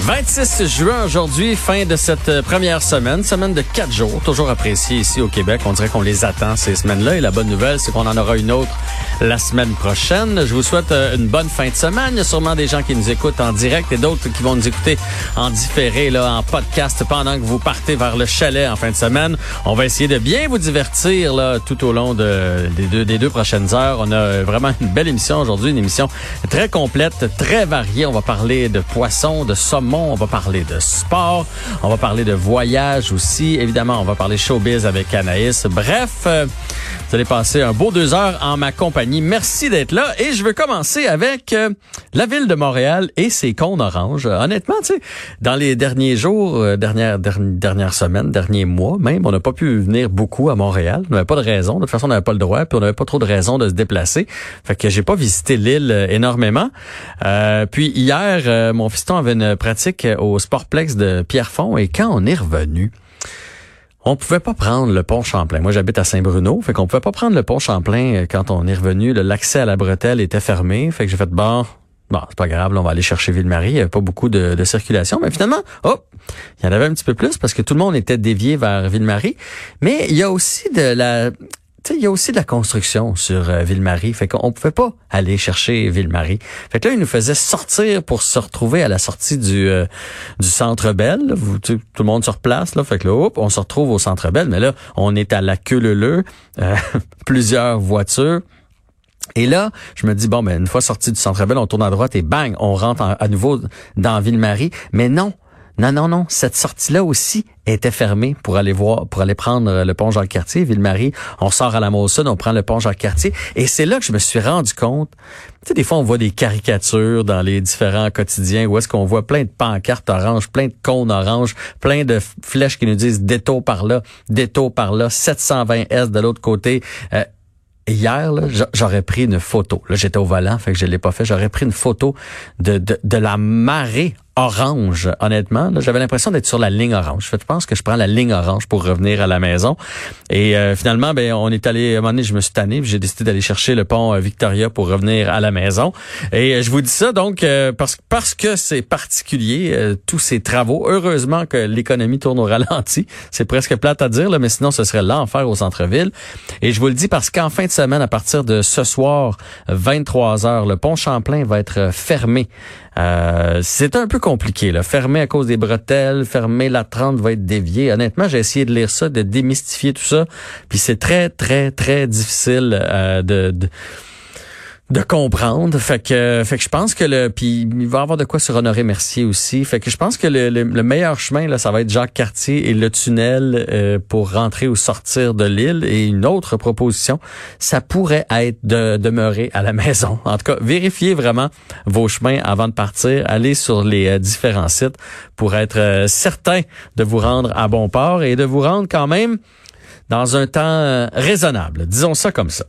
26 juin aujourd'hui, fin de cette euh, première semaine, semaine de quatre jours, toujours appréciée ici au Québec. On dirait qu'on les attend ces semaines-là. Et la bonne nouvelle, c'est qu'on en aura une autre la semaine prochaine. Je vous souhaite euh, une bonne fin de semaine. Il y a sûrement des gens qui nous écoutent en direct et d'autres qui vont nous écouter en différé, là, en podcast pendant que vous partez vers le chalet en fin de semaine. On va essayer de bien vous divertir là, tout au long de, des, deux, des deux prochaines heures. On a vraiment une belle émission aujourd'hui, une émission très complète, très variée. On va parler de poissons, de saumon on va parler de sport, on va parler de voyage aussi. Évidemment, on va parler showbiz avec Anaïs. Bref, euh, vous allez passer un beau deux heures en ma compagnie. Merci d'être là. Et je veux commencer avec euh, la ville de Montréal et ses cônes oranges. honnêtement, tu sais, dans les derniers jours, euh, dernières semaines, derniers mois même, on n'a pas pu venir beaucoup à Montréal. On n'avait pas de raison. De toute façon, on n'avait pas le droit, puis on n'avait pas trop de raison de se déplacer. Fait que j'ai pas visité l'île énormément. puis hier, mon fiston avait une pratique au Sportplex de Pierrefonds et quand on est revenu, on pouvait pas prendre le pont Champlain. Moi, j'habite à Saint-Bruno, fait qu'on pouvait pas prendre le pont Champlain euh, quand on est revenu. L'accès à la bretelle était fermé, fait que j'ai fait bon. Bon, c'est pas grave, on va aller chercher Ville-Marie. Il n'y avait pas beaucoup de, de, circulation. Mais finalement, hop, il y en avait un petit peu plus parce que tout le monde était dévié vers Ville-Marie. Mais il y a aussi de la il y a aussi de la construction sur euh, Ville-Marie. Fait qu'on pouvait pas aller chercher Ville-Marie. Fait que là, ils nous faisaient sortir pour se retrouver à la sortie du, euh, du Centre Belle. tout le monde sur place, là. Fait que là, hop, on se retrouve au Centre Belle. Mais là, on est à la queue leu euh, plusieurs voitures. Et là, je me dis, bon, ben, une fois sorti du Centre Belle, on tourne à droite et bang, on rentre à nouveau dans Ville-Marie. Mais non, non, non, non. Cette sortie-là aussi était fermée pour aller voir, pour aller prendre le pont Jacques-Cartier, Ville-Marie. On sort à la Mosson, on prend le pont Jacques-Cartier. Et c'est là que je me suis rendu compte. Tu sais, des fois, on voit des caricatures dans les différents quotidiens où est-ce qu'on voit plein de pancartes oranges, plein de cônes oranges, plein de flèches qui nous disent détour par là, détour par là, 720 S de l'autre côté. Euh, hier, j'aurais pris une photo. Là, j'étais au volant, fait que je l'ai pas fait. J'aurais pris une photo de, de la marée orange, honnêtement. J'avais l'impression d'être sur la ligne orange. Je pense que je prends la ligne orange pour revenir à la maison. Et euh, finalement, ben on est allé, à un moment donné, je me suis tanné, j'ai décidé d'aller chercher le pont euh, Victoria pour revenir à la maison. Et euh, je vous dis ça donc parce, que c'est particulier, tous ces travaux. Heureusement que l'économie tourne au ralenti. C'est presque plate à dire, mais sinon ce serait l'enfer au centre-ville. Et je vous le dis parce qu'en fin de semaine, à partir de ce soir, 23 heures, le pont Champlain va être fermé. c'est un peu compliqué. Là. Fermé à cause des bretelles, fermé la 30 va être déviée. Honnêtement, j'ai essayé de lire ça, de démystifier tout ça. Puis c'est très, très, très difficile euh, de de comprendre. Fait que, fait que je pense que le, puis il va avoir de quoi sur Honoré Mercier aussi. Fait que je pense que le, le, meilleur chemin là, ça va être Jacques Cartier et le tunnel euh, pour rentrer ou sortir de l'île. Et une autre proposition, ça pourrait être de demeurer à la maison. En tout cas, vérifiez vraiment vos chemins avant de partir. Allez sur les euh, différents sites pour être euh, certain de vous rendre à bon port et de vous rendre quand même dans un temps raisonnable. Disons ça comme ça.